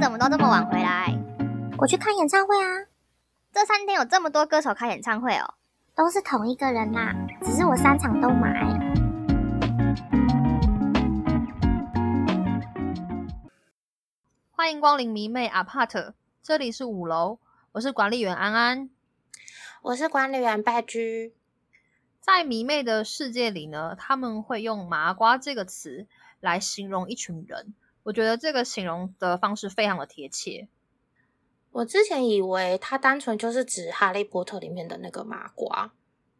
天怎么都这么晚回来？我去看演唱会啊，这三天有这么多歌手开演唱会哦，都是同一个人啦，只是我三场都买。欢迎光临迷妹 Apart，这里是五楼，我是管理员安安。我是管理员拜居。在迷妹的世界里呢，他们会用“麻瓜”这个词来形容一群人。我觉得这个形容的方式非常的贴切。我之前以为它单纯就是指《哈利波特》里面的那个麻瓜，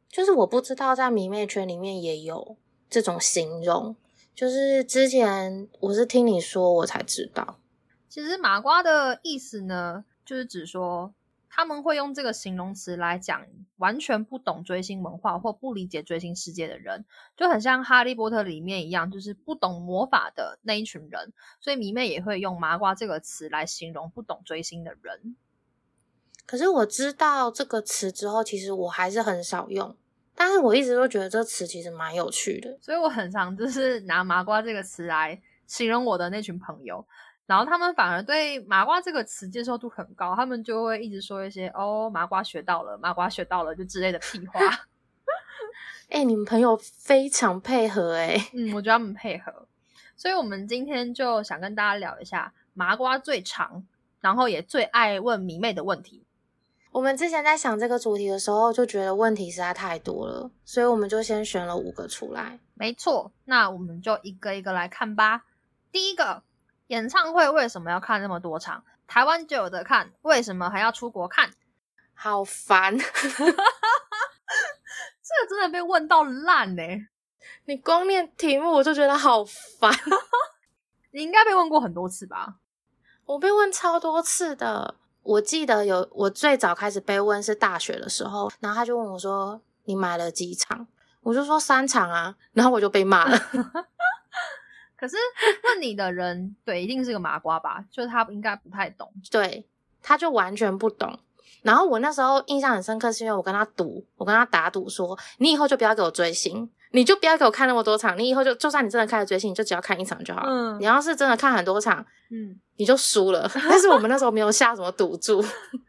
就是我不知道在迷妹圈里面也有这种形容。就是之前我是听你说我才知道，其实麻瓜的意思呢，就是指说。他们会用这个形容词来讲完全不懂追星文化或不理解追星世界的人，就很像《哈利波特》里面一样，就是不懂魔法的那一群人。所以迷妹也会用“麻瓜”这个词来形容不懂追星的人。可是我知道这个词之后，其实我还是很少用。但是我一直都觉得这词其实蛮有趣的，所以我很常就是拿“麻瓜”这个词来形容我的那群朋友。然后他们反而对“麻瓜”这个词接受度很高，他们就会一直说一些“哦，麻瓜学到了，麻瓜学到了”就之类的屁话。哎，你们朋友非常配合哎，嗯，我觉得他们配合。所以我们今天就想跟大家聊一下麻瓜最长，然后也最爱问迷妹的问题。我们之前在想这个主题的时候，就觉得问题实在太多了，所以我们就先选了五个出来。没错，那我们就一个一个来看吧。第一个。演唱会为什么要看那么多场？台湾就有的看，为什么还要出国看？好烦！这个真的被问到烂呢。你光念题目我就觉得好烦。你应该被问过很多次吧？我被问超多次的。我记得有我最早开始被问是大学的时候，然后他就问我说：“你买了几场？”我就说三场啊，然后我就被骂了。可是问你的人，对，一定是个麻瓜吧？就是他应该不太懂，对，他就完全不懂。然后我那时候印象很深刻，是因为我跟他赌，我跟他打赌说，你以后就不要给我追星，你就不要给我看那么多场，你以后就就算你真的开始追星，你就只要看一场就好。嗯，你要是真的看很多场，嗯，你就输了。但是我们那时候没有下什么赌注，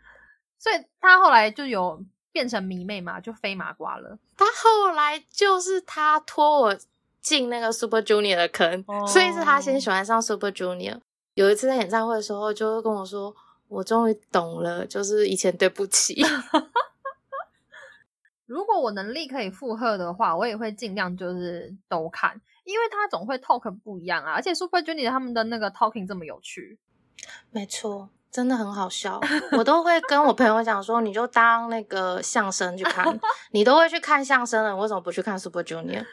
所以他后来就有变成迷妹嘛，就非麻瓜了。他后来就是他托我。进那个 Super Junior 的坑，所以是他先喜欢上 Super Junior。有一次在演唱会的时候，就跟我说：“我终于懂了，就是以前对不起。”如果我能力可以负荷的话，我也会尽量就是都看，因为他总会 talk 不一样啊，而且 Super Junior 他们的那个 talking 这么有趣。没错。真的很好笑，我都会跟我朋友讲说，你就当那个相声去看，你都会去看相声了，为什么不去看 Super Junior？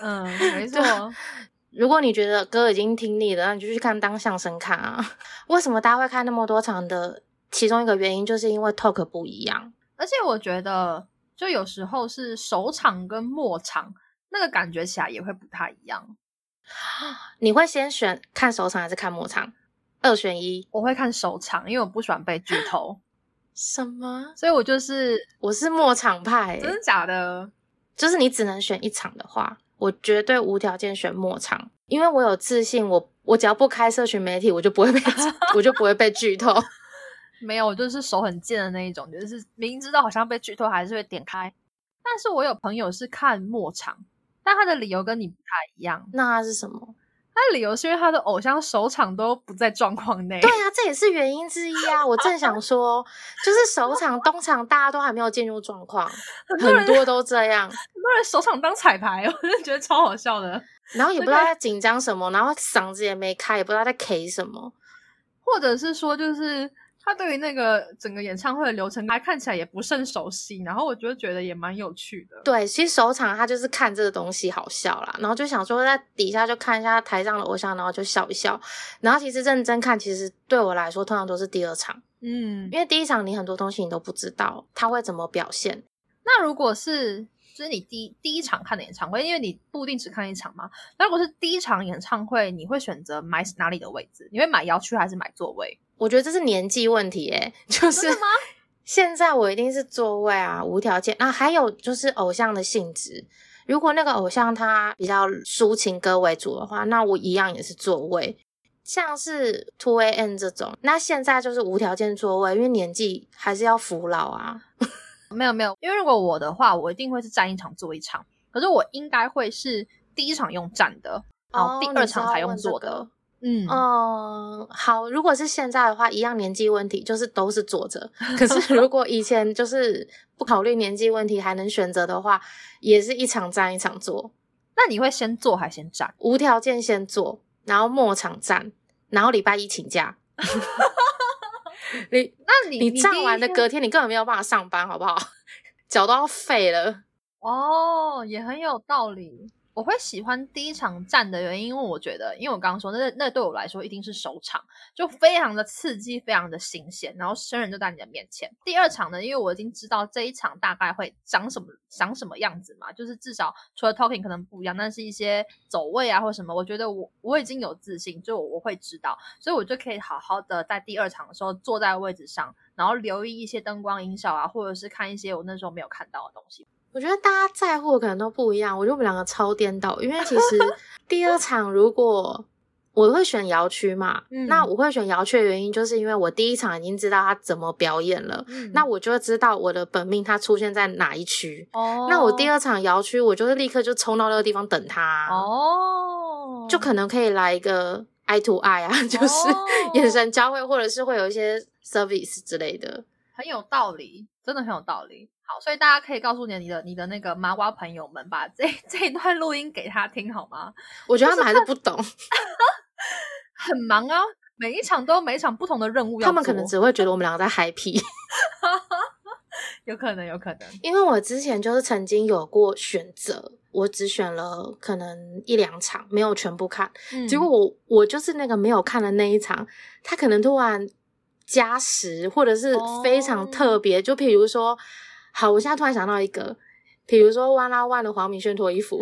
嗯，没 错。如果你觉得歌已经听腻了，那你就去看当相声看啊。为什么大家会看那么多场的？其中一个原因就是因为 talk 不一样，而且我觉得，就有时候是首场跟末场那个感觉起来也会不太一样。你会先选看首场还是看末场？二选一，我会看首场，因为我不喜欢被剧透。什么？所以我就是我是末场派，真的假的？就是你只能选一场的话，我绝对无条件选末场，因为我有自信，我我只要不开社群媒体，我就不会被 我就不会被剧透。没有，我就是手很贱的那一种，就是明知道好像被剧透，还是会点开。但是我有朋友是看末场，但他的理由跟你不太一样。那他是什么？他理由是因为他的偶像首场都不在状况内。对啊，这也是原因之一啊！我正想说，就是首场、东场大家都还没有进入状况，很多都这样。很多人首场当彩排，我真的觉得超好笑的。然后也不知道在紧张什么，然后嗓子也没开，也不知道在 K 什么，或者是说就是。他对于那个整个演唱会的流程，他看起来也不甚熟悉，然后我就觉得也蛮有趣的。对，其实首场他就是看这个东西好笑啦，然后就想说在底下就看一下台上的偶像，然后就笑一笑。然后其实认真看，其实对我来说通常都是第二场，嗯，因为第一场你很多东西你都不知道他会怎么表现。那如果是。就是你第第一场看的演唱会，因为你不一定只看一场嘛。那如果是第一场演唱会，你会选择买哪里的位置？你会买摇区还是买座位？我觉得这是年纪问题，诶就是 现在我一定是座位啊，无条件。那还有就是偶像的性质，如果那个偶像他比较抒情歌为主的话，那我一样也是座位。像是 Two AM 这种，那现在就是无条件座位，因为年纪还是要服老啊。没有没有，因为如果我的话，我一定会是站一场坐一场，可是我应该会是第一场用站的，然后第哦二场才用坐的。嗯，嗯，好，如果是现在的话，一样年纪问题，就是都是坐着。可是如果以前就是不考虑年纪问题，还能选择的话，也是一场站一场坐，那你会先坐还先站？无条件先坐，然后末场站，然后礼拜一请假。你那你你站完的隔天，你根本没有办法上班，好不好？脚都要废了。哦，也很有道理。我会喜欢第一场站的原因，因为我觉得，因为我刚刚说，那那对我来说一定是首场，就非常的刺激，非常的新鲜，然后生人就在你的面前。第二场呢，因为我已经知道这一场大概会长什么长什么样子嘛，就是至少除了 talking 可能不一样，但是一些走位啊或什么，我觉得我我已经有自信，就我会知道，所以我就可以好好的在第二场的时候坐在位置上，然后留意一些灯光音效啊，或者是看一些我那时候没有看到的东西。我觉得大家在乎的可能都不一样，我觉得我们两个超颠倒，因为其实 第二场如果我会选摇区嘛，嗯那我会选摇区的原因就是因为我第一场已经知道他怎么表演了，嗯那我就会知道我的本命他出现在哪一区。哦那我第二场摇区，我就是立刻就冲到那个地方等他，哦，就可能可以来一个 eye to eye 啊，就是哦眼神交汇，或者是会有一些 service 之类的。很有道理，真的很有道理。好，所以大家可以告诉你的你的你的那个麻瓜朋友们，把这这一段录音给他听好吗？我觉得他们还是不懂，很忙啊，每一场都有每一场不同的任务要，他们可能只会觉得我们两个在嗨皮。有可能有可能，因为我之前就是曾经有过选择，我只选了可能一两场，没有全部看。嗯结果我我就是那个没有看的那一场，他可能突然加时，或者是非常特别。就譬如说，好，我现在突然想到一个，比如说 One on One 的黄明轩脱衣服、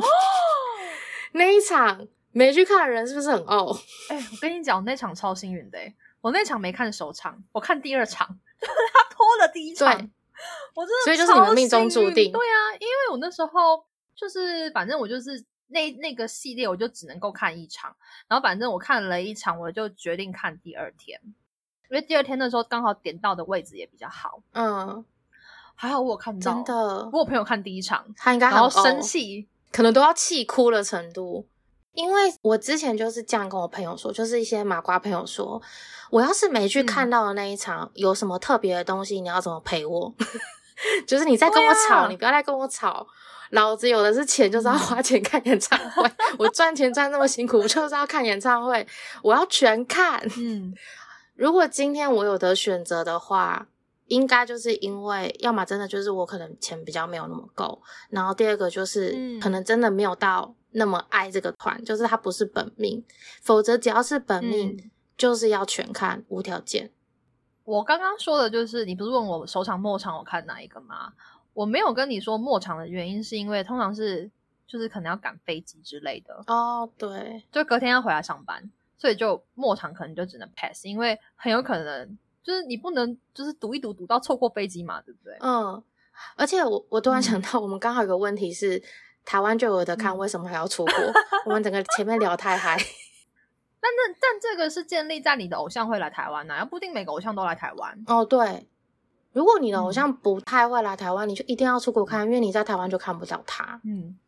那一场，没去看的人是不是很傲？哎、我跟你讲，我那场超幸运的、欸，我那场没看首场，我看第二场，他脱了第一场，对我真的所以就是你们命中注定。对啊，因为我那时候就是反正我就是那那个系列，我就只能够看一场，然后反正我看了一场，我就决定看第二天，因为第二天的时候刚好点到的位置也比较好，嗯，还好我有看到，真的我，有朋友看第一场，他应该很然后生哦气，可能都要气哭的程度。因为我之前就是这样跟我朋友说，就是一些麻瓜朋友说，我要是没去嗯看到的那一场、有什么特别的东西，你要怎么陪我？就是你在跟我吵，你不要再跟我吵。老子有的是钱，就是要花钱看演唱会。我赚钱赚那么辛苦，我就是要看演唱会，我要全看。嗯，如果今天我有得选择的话，应该就是因为，要么真的就是我可能钱比较没有那么够，然后第二个就是、嗯可能真的没有到那么爱这个团，就是它不是本命，否则只要是本命，嗯就是要全看无条件。我刚刚说的就是，你不是问我首场末场我看哪一个吗？我没有跟你说末场的原因，是因为通常是就是可能要赶飞机之类的，哦，对，就隔天要回来上班，所以就末场可能就只能 pass，因为很有可能就是你不能就是赌一赌赌到错过飞机嘛，对不对？嗯，而且我我突然想嗯到，我们刚好有个问题是，台湾就有的看，嗯为什么还要出国？我们整个前面聊太嗨。但那但这个是建立在你的偶像会来台湾呢、啊，不一定每个偶像都来台湾。哦，对，如果你的偶嗯像不太会来台湾，你就一定要出国看，因为你在台湾就看不到他。嗯，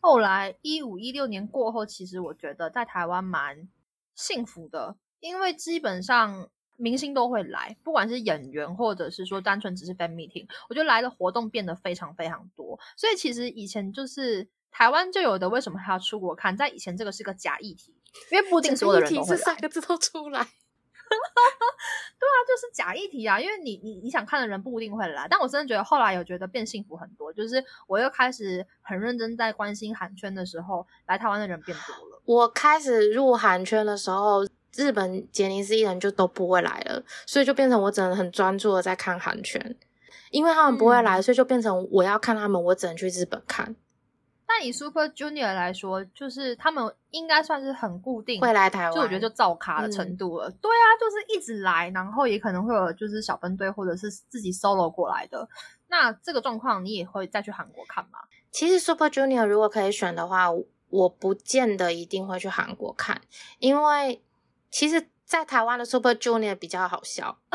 后来一五一六年过后，其实我觉得在台湾蛮幸福的，因为基本上明星都会来，不管是演员或者是说单纯只是 fan meeting，我觉得来的活动变得非常非常多。所以其实以前就是台湾就有的，为什么还要出国看？在以前这个是个假议题，因为不一定所有的人都会三个字都出来。对啊，就是假议题啊，因为你你你想看的人不一定会来，但我真的觉得后来有觉得变幸福很多，就是我又开始很认真在关心韩圈的时候，来台湾的人变多了。我开始入韩圈的时候，日本杰尼斯艺人就都不会来了，所以就变成我只能很专注的在看韩圈，因为他们不会来，嗯所以就变成我要看他们，我只能去日本看。但以 Super Junior 来说，就是他们应该算是很固定，会来台湾，就我觉得就造卡的程度了。对啊，就是一直来，然后也可能会有就是小分队或者是自己 solo 过来的。那这个状况你也会再去韩国看吗？其实 Super Junior 如果可以选的话，我我不见得一定会去韩国看，因为其实，在台湾的 Super Junior 比较好笑，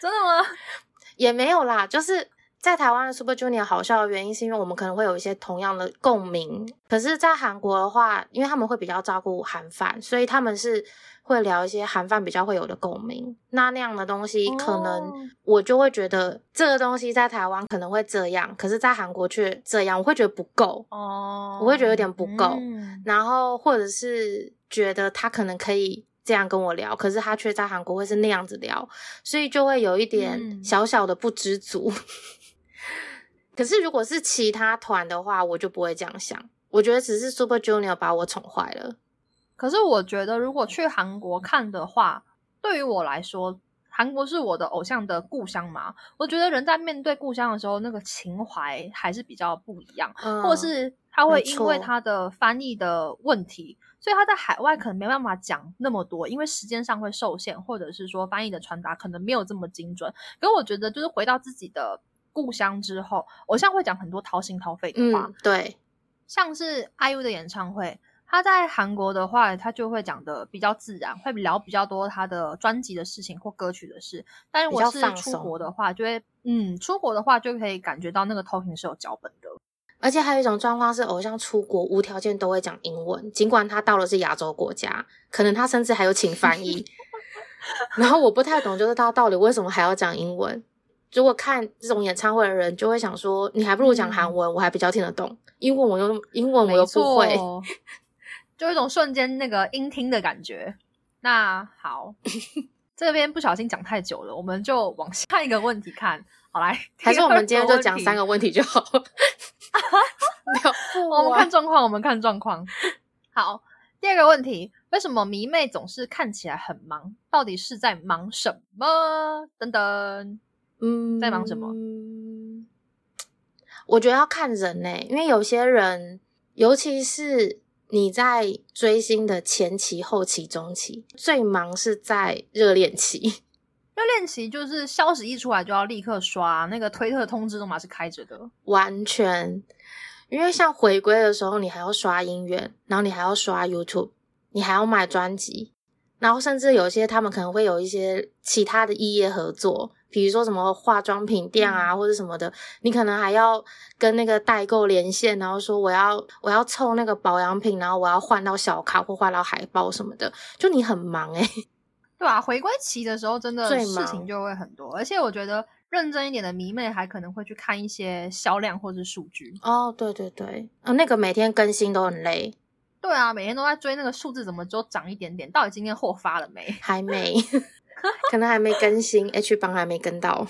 真的吗？也没有啦，就是在台湾的 Super Junior 好笑的原因，是因为我们可能会有一些同样的共鸣。可是，在韩国的话，因为他们会比较照顾韩饭，所以他们是会聊一些韩饭比较会有的共鸣。那那样的东西，可能哦我就会觉得这个东西在台湾可能会这样，可是在韩国却这样，我会觉得不够。哦，我会觉得有点不够嗯然后或者是觉得他可能可以这样跟我聊，可是他却在韩国会是那样子聊，所以就会有一点嗯小小的不知足。可是如果是其他团的话，我就不会这样想。我觉得只是 Super Junior 把我宠坏了。可是我觉得，如果去韩国看的话，对于我来说，韩国是我的偶像的故乡嘛。我觉得人在面对故乡的时候，那个情怀还是比较不一样，嗯或是他会因为他的翻译的问题，所以他在海外可能没办法讲那么多，因为时间上会受限，或者是说翻译的传达可能没有这么精准。可我觉得，就是回到自己的故乡之后，偶像会讲很多掏心掏肺的话，嗯，对，像是 IU 的演唱会，他在韩国的话，他就会讲的比较自然，会聊比较多他的专辑的事情或歌曲的事。但如比较果是出国的话，就会嗯，出国的话就可以感觉到那个 talking 是有脚本的。而且还有一种状况是，偶像出国无条件都会讲英文，尽管他到了是亚洲国家，可能他甚至还有请翻译。然后我不太懂，就是他到底为什么还要讲英文？如果看这种演唱会的人，就会想说，你还不如讲韩文，我还比较听得懂。英文我又英文我又不会 就有一种瞬间那个音听的感觉。那好，这边不小心讲太久了，我们就往下一个问题看。好来，还是我们今天就讲三个问题就好 我们看状况，我们看状况。好，第二个问题，为什么迷妹总是看起来很忙？到底是在忙什么？等等，嗯在忙什么？我觉得要看人呢、因为有些人，尤其是你在追星的前期、后期、中期，最忙是在热恋期。热恋期就是消息一出来就要立刻刷，那个推特通知都嘛是开着的。完全，因为像回归的时候，你还要刷音乐，然后你还要刷 YouTube，你还要买专辑，然后甚至有些他们可能会有一些其他的异业合作，比如说什么化妆品店啊、或者什么的，你可能还要跟那个代购连线，然后说我要我要凑那个保养品，然后我要换到小卡或换到海报什么的，就你很忙诶、对啊、回归期的时候，真的事情就会很多，而且我觉得认真一点的迷妹还可能会去看一些销量或是数据。哦，对对对，呃，那个每天更新都很累，对啊，每天都在追那个数字，怎么就涨一点点？到底今天货发了没？还没，可能还没更新，H 帮还没跟到。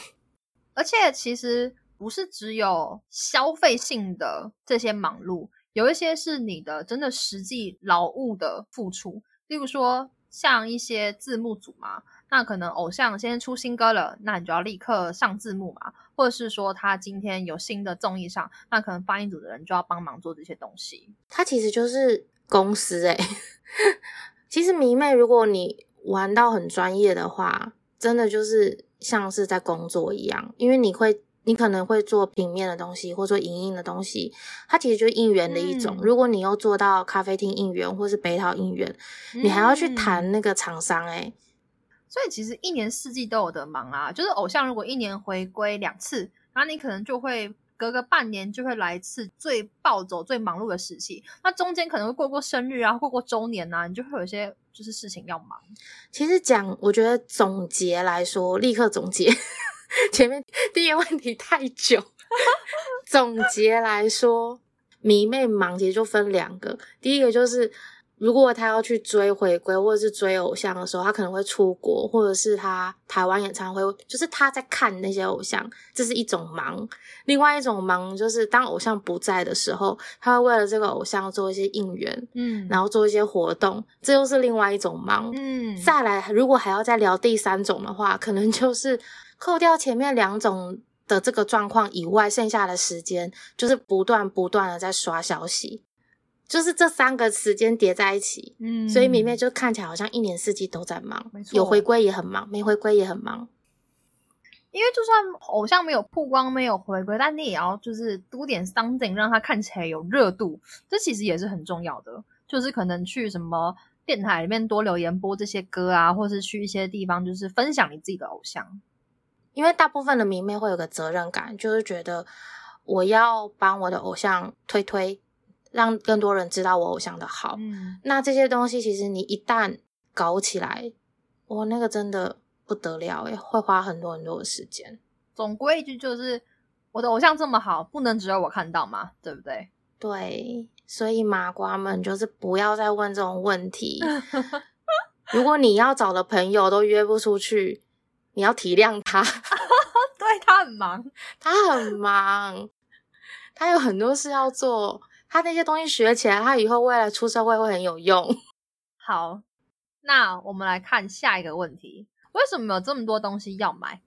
而且其实不是只有消费性的这些忙碌，有一些是你的真的实际劳务的付出。例如说，像一些字幕组嘛，那可能偶像先出新歌了，那你就要立刻上字幕嘛，或者是说他今天有新的综艺上，那可能发音组的人就要帮忙做这些东西。他其实就是公司诶、其实迷妹，如果你玩到很专业的话，真的就是像是在工作一样，因为你会，你可能会做平面的东西，或者说影音的东西，它其实就是应援的一种。嗯如果你又做到咖啡厅应援，或是北岛应援，你还要去嗯谈那个厂商诶、所以其实一年四季都有的忙啊，就是偶像如果一年回归两次，然后你可能就会隔个半年就会来一次最暴走、最忙碌的时期。那中间可能会过过生日啊，过过周年啊，你就会有一些就是事情要忙。其实讲，我觉得总结来说，立刻总结前面第一个问题太久。总结来说，迷妹忙其实就分两个，第一个就是如果他要去追回归或者是追偶像的时候，他可能会出国，或者是他台湾演唱会，就是他在看那些偶像，这是一种忙。另外一种忙就是当偶像不在的时候，他会为了这个偶像做一些应援，嗯然后做一些活动，这又是另外一种忙。嗯，再来，如果还要再聊第三种的话，可能就是扣掉前面两种的这个状况以外，剩下的时间就是不断不断的在刷消息，就是这三个时间叠在一起，嗯，所以明面就看起来好像一年四季都在忙有回归也很忙，没回归也很忙。因为就算偶像没有曝光、没有回归，但你也要就是多点 something 让他看起来有热度，这其实也是很重要的。就是可能去什么电台里面多留言播这些歌啊，或是去一些地方就是分享你自己的偶像。因为大部分的迷妹会有个责任感，就是觉得我要帮我的偶像推推，让更多人知道我偶像的好。嗯，那这些东西其实你一旦搞起来，我，那个真的不得了诶，会花很多很多的时间。总归一句就是，我的偶像这么好，不能只有我看到嘛，对不对？对，所以麻瓜们就是不要再问这种问题。如果你要找的朋友都约不出去，你要体谅他，对他很忙，他很忙，他有很多事要做，他那些东西学起来，他以后未来出社会会很有用。好，那我们来看下一个问题：为什么有这么多东西要买？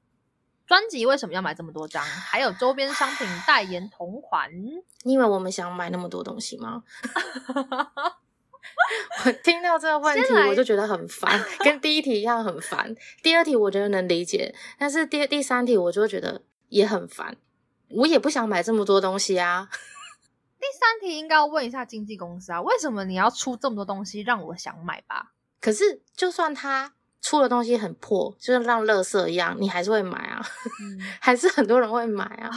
专辑为什么要买这么多张？还有周边商品、代言、同款。你以为我们想买那么多东西吗？我听到这个问题我就觉得很烦，跟第一题一样很烦。第二题我觉得能理解，但是第第三题我就觉得也很烦。我也不想买这么多东西啊。第三题应该要问一下经纪公司啊，为什么你要出这么多东西让我想买吧？可是就算他出的东西很破，就是让垃圾一样，你还是会买啊，嗯，还是很多人会买啊。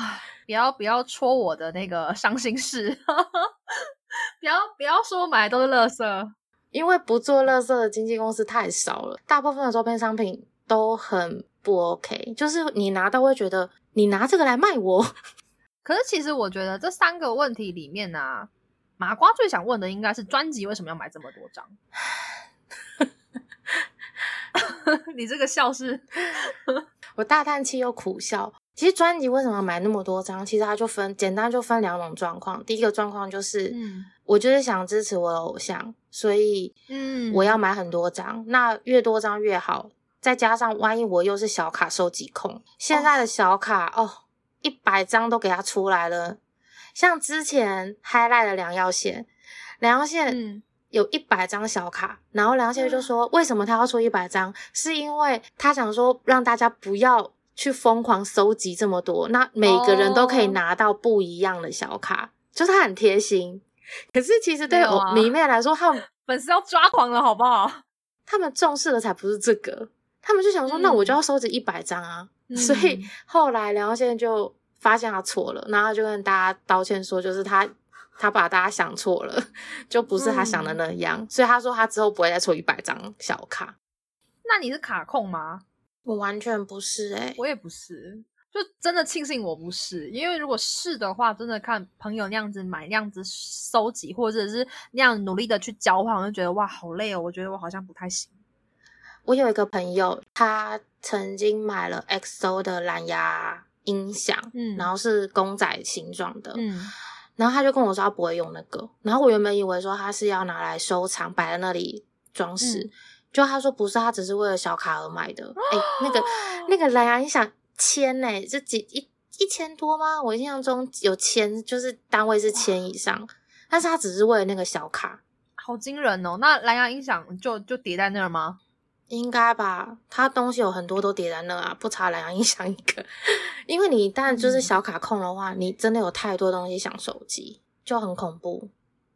不要不要戳我的那个伤心事，不要不要说我买的都是垃圾。因为不做垃圾的经纪公司太少了，大部分的周边商品都很不 OK，就是你拿到会觉得你拿这个来卖我，可是其实我觉得这三个问题里面呢、啊，麻瓜最想问的应该是专辑为什么要买这么多张？你这个笑是我大叹气又苦笑。其实专辑为什么要买那么多张？其实它就分简单就分两种状况。第一个状况就是，嗯我就是想支持我的偶像，所以嗯我要买很多张，那越多张越好。再加上万一我又是小卡收集控，现在的小卡哦，一百张都给它出来了。像之前 highlight 的梁耀宪，梁耀宪嗯有一百张小卡，然后梁耀宪就说，为什么他要出一百张？是因为他想说让大家不要去疯狂收集这么多，那每个人都可以哦拿到不一样的小卡，就是他很贴心。可是其实对迷妹来说，他们 粉丝要抓狂了，好不好？他们重视的才不是这个，他们就想说，那我就要收集一百张啊。嗯所以后来梁耀宪就发现他错了，然后就跟大家道歉说，就是他他把大家想错了，就不是他想的那样。所以他说他之后不会再出一百张小卡。那你是卡控吗？我完全不是诶、我也不是，就真的庆幸我不是，因为如果是的话，真的看朋友那样子买、那样子收集，或者是那样努力的去交换，我就觉得哇，好累哦。我觉得我好像不太行。我有一个朋友，他曾经买了 XO 的蓝牙音响，嗯然后是公仔形状的，嗯，然后他就跟我说他不会用那个，然后我原本以为说他是要拿来收藏，摆在那里装饰，嗯就他说不是，他只是为了小卡而买的。哎、那个那个蓝牙音响千呢、这几一一千多吗？我印象中有千，就是单位是千以上，但是他只是为了那个小卡，好惊人哦。那蓝牙音响就就叠在那儿吗？应该吧？他东西有很多都叠在那啊，不差蓝牙音响一个。因为你一旦就是小卡控的话，你真的有太多东西想收集，就很恐怖。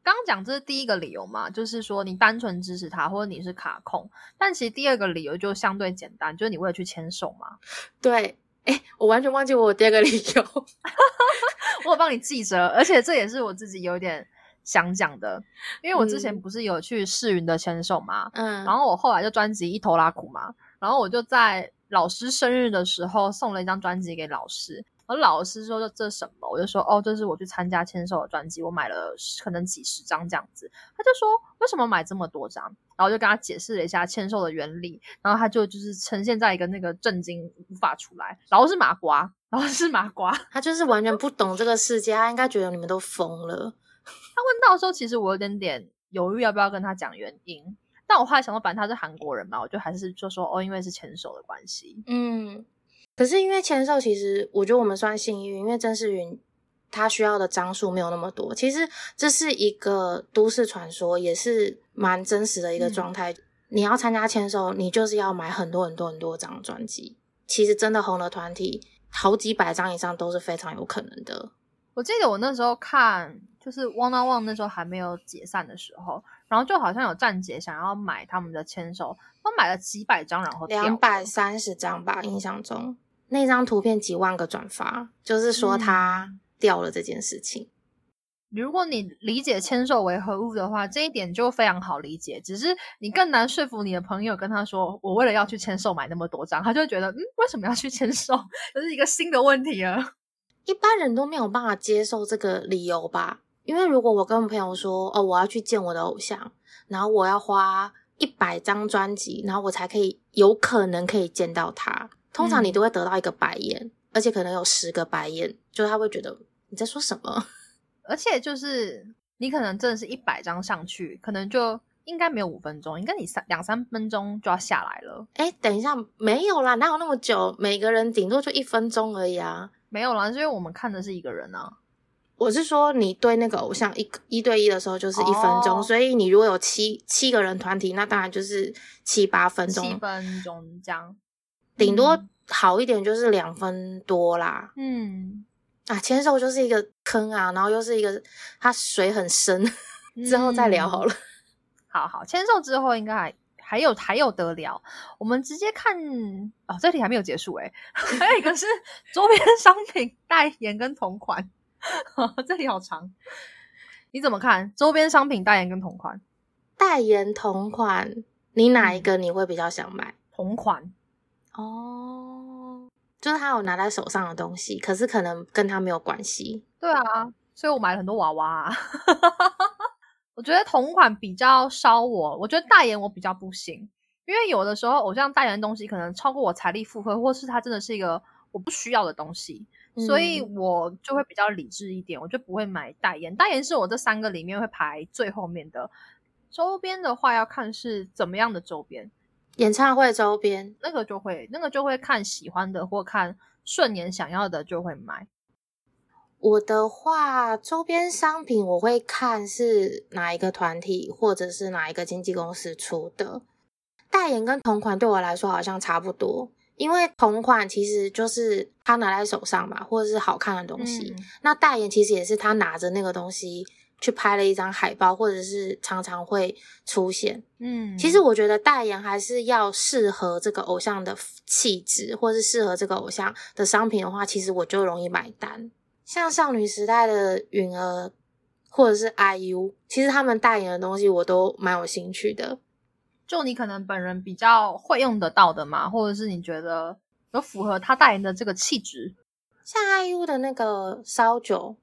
刚刚讲这是第一个理由嘛，就是说你单纯支持他，或者你是卡控。但其实第二个理由就相对简单，就是你为了去牵手嘛。对，哎，我完全忘记我第二个理由。我有帮你记着，而且这也是我自己有点想讲的，因为我之前嗯不是有去世云的牵手嘛，嗯，然后我后来就专辑一头拉苦嘛，然后我就在老师生日的时候送了一张专辑给老师，而老师说这这什么，我就说哦，这是我去参加签售的专辑，我买了可能几十张这样子，他就说为什么买这么多张，然后我就跟他解释了一下签售的原理，然后他就就是呈现在一个那个震惊无法出来，然后是麻瓜，然后是麻瓜，他就是完全不懂这个世界，他应该觉得你们都疯了。他问到的时候，其实我有点点犹豫要不要跟他讲原因，但我后来想到，反正他是韩国人嘛，我就还是就说哦，因为是牵手的关系。嗯，可是因为签售，其实我觉得我们算幸运，因为曾世云他需要的张数没有那么多。其实这是一个都市传说，也是蛮真实的一个状态。你要参加签售，你就是要买很多很多很多张专辑。其实真的红的团体，好几百张以上都是非常有可能的。我记得我那时候看，就是 One on One 那时候还没有解散的时候，然然后就好像有站姐想要买他们的签售，他买了几百张，然后两百三十张吧，印象中那张图片几万个转发，就是说他掉了这件事情。如果你理解签售为何物的话，这一点就非常好理解。只是你更难说服你的朋友跟他说，我为了要去签售买那么多张，他就会觉得，嗯，为什么要去签售？这是一个新的问题啊。一般人都没有办法接受这个理由吧？因为如果我跟朋友说，哦，我要去见我的偶像，然后我要花一百张专辑，然后我才可以有可能可以见到他，通常你都会得到一个白眼，而且可能有十个白眼，就他会觉得你在说什么。而且就是你可能真的是一百张上去，可能就应该没有五分钟，应该你三两三分钟就要下来了。哎，等一下，没有啦，哪有那么久？每个人顶多就一分钟而已啊。没有啦，是因为我们看的是一个人啊。我是说，你对那个偶像一一对一的时候就是一分钟，哦所以你如果有七七个人团体，那当然就是七八分钟，七分钟这样，顶多嗯好一点就是两分多啦。嗯，啊，牵手就是一个坑啊，然后又是一个它水很深，之后再聊好了。了。好好，签售之后应该还还有还有得聊，我们直接看哦，这题还没有结束诶，还有一个是 周边商品代言跟同款，这里好长。你怎么看周边商品代言跟同款？代言同款，你哪一嗯个你会比较想买？同款哦，就是他有拿在手上的东西，可是可能跟他没有关系。对啊，所以我买了很多娃娃、啊。我觉得同款比较烧我，我觉得代言我比较不行，因为有的时候偶像代言的东西可能超过我财力负荷，或是它真的是一个我不需要的东西，所以嗯我就会比较理智一点，我就不会买代言。代言是我这三个里面会排最后面的。周边的话要看是怎么样的周边，演唱会周边，那个就会那个就会看喜欢的或看顺眼想要的就会买。我的话，周边商品我会看是哪一个团体或者是哪一个经纪公司出的。代言跟同款对我来说好像差不多，因为同款其实就是他拿在手上嘛，或者是好看的东西。嗯那代言其实也是他拿着那个东西去拍了一张海报，或者是常常会出现。嗯，其实我觉得代言还是要适合这个偶像的气质，或是适合这个偶像的商品的话，其实我就容易买单。像少女时代的允儿或者是 IU，其实他们代言的东西我都蛮有兴趣的。就你可能本人比较会用得到的嘛，或者是你觉得有符合他代言的这个气质，像 IU 的那个烧酒，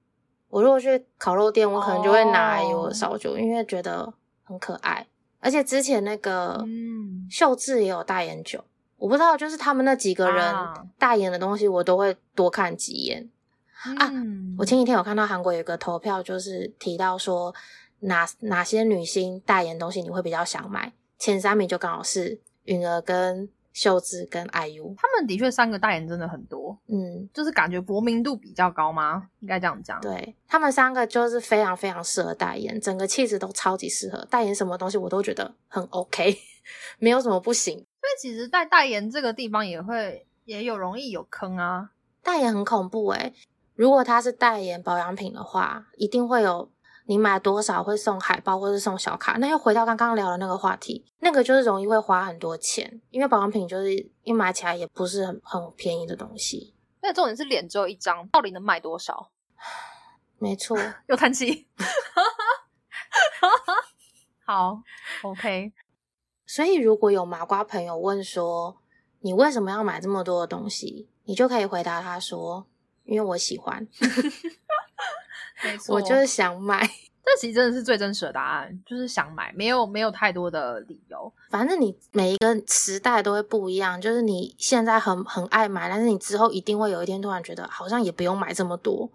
我如果去烤肉店，我可能就会拿哦 IU 的烧酒，因为觉得很可爱。而且之前那个嗯秀智也有代言酒，我不知道，就是他们那几个人啊代言的东西，我都会多看几眼。啊嗯我前几天有看到韩国有一个投票，就是提到说哪哪些女星代言东西你会比较想买，前三名就刚好是允儿跟秀智跟 IU。他们的确三个代言真的很多，嗯，就是感觉国民度比较高吗？应该这样讲。对他们三个就是非常非常适合代言，整个气质都超级适合，代言什么东西我都觉得很 OK，没有什么不行。所以其实，在代言这个地方也会也有容易有坑啊。代言很恐怖诶、如果他是代言保养品的话，一定会有你买多少会送海报或是送小卡。那又回到刚刚聊的那个话题，那个就是容易会花很多钱，因为保养品就是一买起来也不是很很便宜的东西。那重点是脸只有一张，到底能卖多少？没错，又叹气。好，OK，所以如果有麻瓜朋友问说你为什么要买这么多的东西，你就可以回答他说，因为我喜欢，没错，我就是想买。这其实真的是最真实的答案，就是想买，没有没有太多的理由。反正你每一个时代都会不一样，就是你现在很很爱买，但是你之后一定会有一天突然觉得好像也不用买这么多。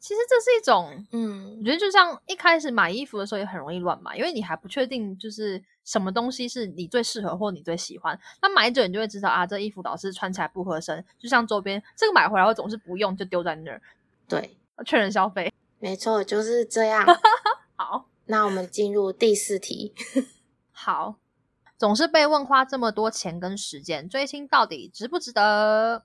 其实这是一种，嗯我觉得就像一开始买衣服的时候也很容易乱买，因为你还不确定就是什么东西是你最适合或你最喜欢。那买久你就会知道啊，这衣服老是穿起来不合身。就像周边这个买回来我总是不用就丢在那儿，对，确认消费。没错，就是这样。好那我们进入第四题。好，总是被问花这么多钱跟时间，追星到底值不值得？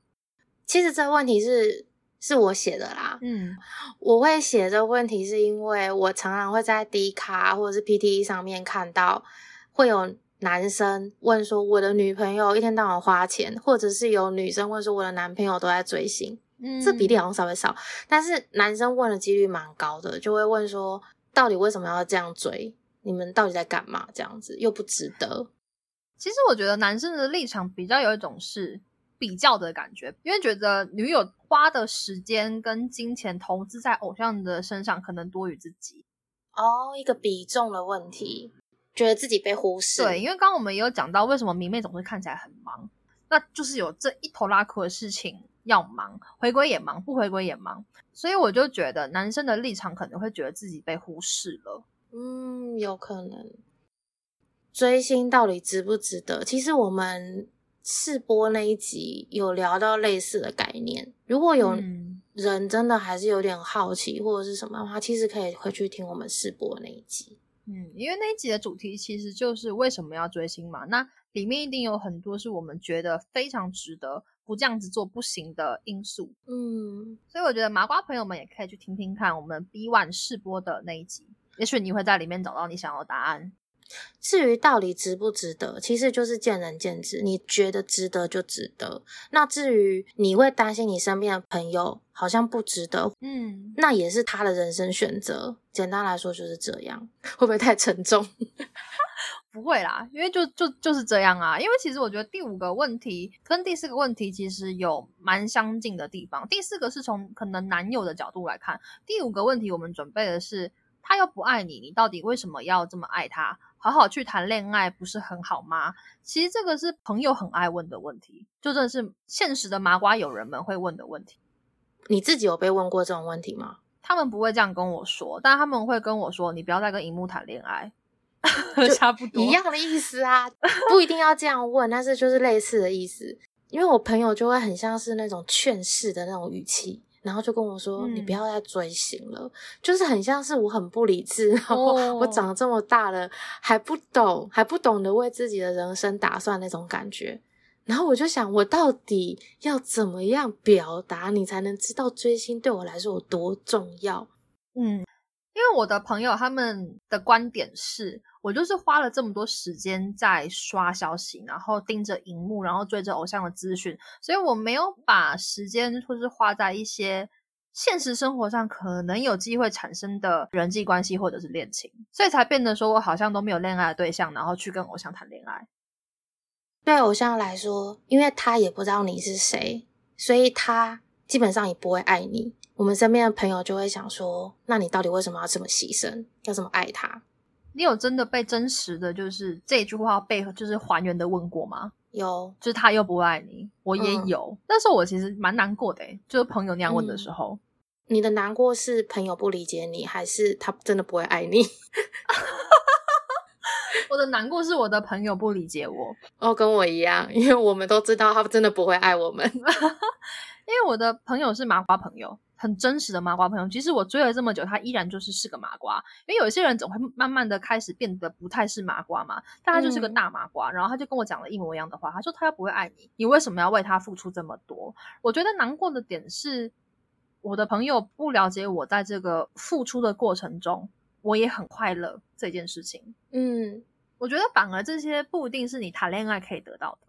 其实这个问题是是我写的啦。嗯我会写这个问题，是因为我常常会在 D 卡或者是 PTE 上面看到，会有男生问说我的女朋友一天到晚花钱，或者是有女生问说我的男朋友都在追星，嗯这比例好像稍微少，但是男生问的几率蛮高的，就会问说到底为什么要这样追？你们到底在干嘛？这样子又不值得。其实我觉得男生的立场比较有一种是比较的感觉，因为觉得女友花的时间跟金钱投资在偶像的身上可能多于自己。哦，一个比重的问题，觉得自己被忽视。对，因为刚刚我们也有讲到，为什么迷妹总是看起来很忙，那就是有这一头拉苦的事情要忙，回归也忙，不回归也忙，所以我就觉得男生的立场可能会觉得自己被忽视了。嗯，有可能。追星到底值不值得？其实我们试播那一集有聊到类似的概念。如果有嗯人真的还是有点好奇或者是什么的话，其实可以回去听我们试播那一集。嗯，因为那一集的主题其实就是为什么要追星嘛，那里面一定有很多是我们觉得非常值得不这样子做不行的因素，嗯，所以我觉得麻瓜朋友们也可以去听听看我们 B One 试播的那一集，也许你会在里面找到你想要的答案。至于到底值不值得，其实就是见仁见智。你觉得值得就值得。那至于你会担心你身边的朋友好像不值得，嗯，那也是他的人生选择。简单来说就是这样，会不会太沉重？不会啦，因为就就就是这样啊。因为其实我觉得第五个问题跟第四个问题其实有蛮相近的地方。第四个是从可能男友的角度来看，第五个问题我们准备的是他又不爱你，你到底为什么要这么爱他？好好去谈恋爱不是很好吗？其实这个是朋友很爱问的问题，就真的是现实的麻瓜友人们会问的问题。你自己有被问过这种问题吗？他们不会这样跟我说，但他们会跟我说：“你不要再跟荧幕谈恋爱。” 差不多一样的意思啊，不一定要这样问，但是就是类似的意思。因为我朋友就会很像是那种劝世的那种语气，然后就跟我说：“嗯你不要再追星了。”就是很像是我很不理智，然后哦我长这么大了还不懂，还不懂得为自己的人生打算那种感觉。然后我就想，我到底要怎么样表达，你才能知道追星对我来说有多重要？嗯，因为我的朋友他们的观点是，我就是花了这么多时间在刷消息，然后盯着荧幕，然后追着偶像的资讯，所以我没有把时间或是花在一些现实生活上可能有机会产生的人际关系或者是恋情，所以才变得说我好像都没有恋爱的对象，然后去跟偶像谈恋爱。对偶像来说，因为他也不知道你是谁，所以他基本上也不会爱你。我们身边的朋友就会想说：“那你到底为什么要这么牺牲，要这么爱他你有真的被真实的就是这句话被就是还原的问过吗？？”有，就是他又不爱你，我也嗯有。那时候我其实蛮难过的、欸，就是朋友那样问的时嗯候。你的难过是朋友不理解你，还是他真的不会爱你？我的难过是我的朋友不理解我，哦，跟我一样，因为我们都知道他真的不会爱我们。因为我的朋友是麻瓜朋友，很真实的麻瓜朋友。其实我追了这么久，他依然就是是个麻瓜。因为有一些人总会慢慢的开始变得不太是麻瓜嘛，但他就是个嗯大麻瓜。然后他就跟我讲了一模一样的话，他说他又不会爱你，你为什么要为他付出这么多？我觉得难过的点是，我的朋友不了解我在这个付出的过程中，我也很快乐这件事情。嗯，我觉得反而这些不一定是你谈恋爱可以得到的。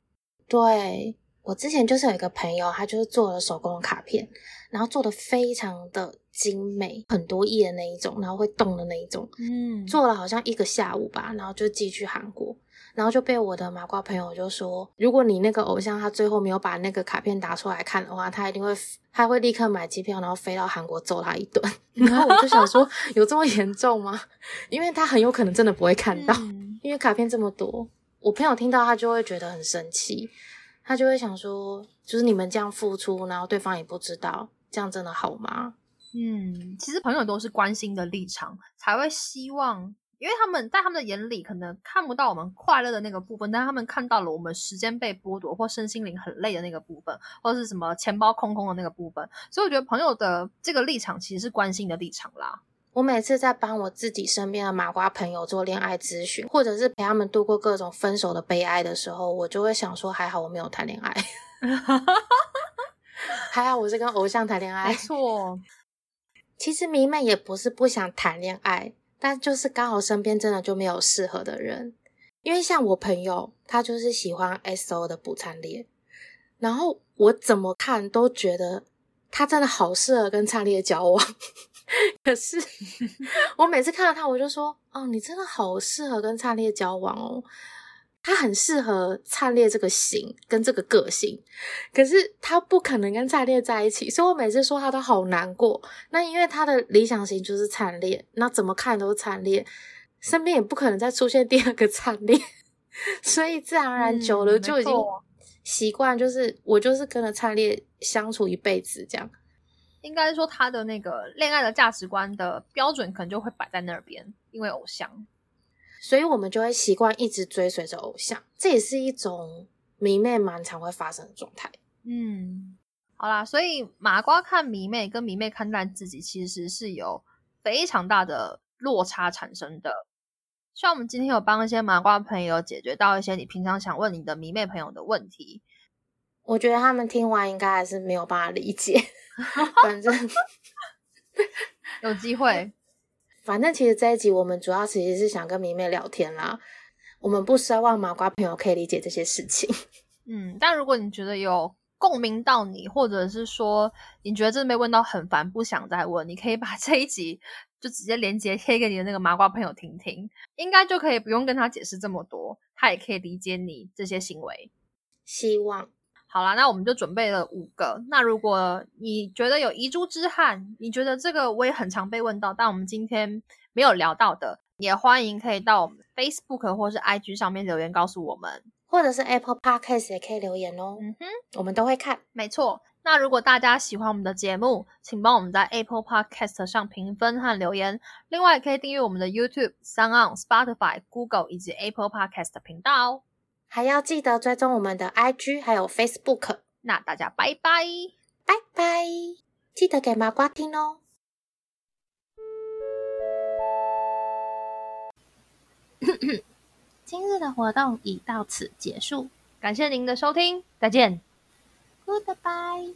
对我之前就是有一个朋友，他就是做了手工卡片，然后做的非常的精美，很多页的那一种，然后会动的那一种，嗯做了好像一个下午吧，然后就寄去韩国，然后就被我的麻瓜朋友就说，如果你那个偶像他最后没有把那个卡片打出来看的话，他一定会他会立刻买机票，然后飞到韩国揍他一顿。然后我就想说，有这么严重吗？因为他很有可能真的不会看到，嗯因为卡片这么多，我朋友听到他就会觉得很生气，他就会想说，就是你们这样付出，然后对方也不知道，这样真的好吗？嗯，其实朋友都是关心的立场，才会希望，因为他们在他们的眼里可能看不到我们快乐的那个部分，但他们看到了我们时间被剥夺或身心灵很累的那个部分，或者是什么钱包空空的那个部分。所以我觉得朋友的这个立场其实是关心的立场啦。我每次在帮我自己身边的麻瓜朋友做恋爱咨询，或者是陪他们度过各种分手的悲哀的时候，我就会想说，还好我没有谈恋爱。还好我是跟偶像谈恋爱没。错，其实迷妹也不是不想谈恋爱，但就是刚好身边真的就没有适合的人。因为像我朋友，他就是喜欢 S O 的补灿烈，然后我怎么看都觉得他真的好适合跟灿烈交往。可是 我每次看到他，我就说：“哦，你真的好适合跟灿烈交往哦。”他很适合灿烈这个型跟这个个性，可是他不可能跟灿烈在一起，所以我每次说他都好难过。那因为他的理想型就是灿烈，那怎么看都是灿烈，身边也不可能再出现第二个灿烈，所以自然而然久了嗯就已经习惯，就是我就是跟着灿烈相处一辈子这样。应该说他的那个恋爱的价值观的标准可能就会摆在那边，因为偶像。所以我们就会习惯一直追随着偶像，这也是一种迷妹蛮常会发生的状态。嗯，好啦，所以麻瓜看迷妹跟迷妹看待自己，其实是有非常大的落差产生的。希望我们今天有帮一些麻瓜朋友解决到一些你平常想问你的迷妹朋友的问题。我觉得他们听完应该还是没有办法理解，反正有机会，反正其实这一集我们主要其实是想跟迷妹聊天啦，我们不奢望麻瓜朋友可以理解这些事情。嗯，但如果你觉得有共鸣到你，或者是说你觉得这被问到很烦，不想再问，你可以把这一集就直接连接贴给你的那个麻瓜朋友听听，应该就可以不用跟他解释这么多，他也可以理解你这些行为。希望好啦，那我们就准备了五个。那如果你觉得有遗珠之憾，你觉得这个我也很常被问到，但我们今天没有聊到的，也欢迎可以到我们 Facebook 或是 IG 上面留言告诉我们。或者是 Apple Podcast 也可以留言哦，嗯哼。我们都会看。没错，那如果大家喜欢我们的节目，请帮我们在 Apple Podcast 上评分和留言。另外，可以订阅我们的 YouTube、s o n On、Spotify、Google 以及 Apple Podcast 的频道哦。还要记得追踪我们的 IG 还有 Facebook，那大家拜拜。拜拜！记得给麻瓜听哦。今日的活动已到此结束感谢您的收听，再见。，Goodbye。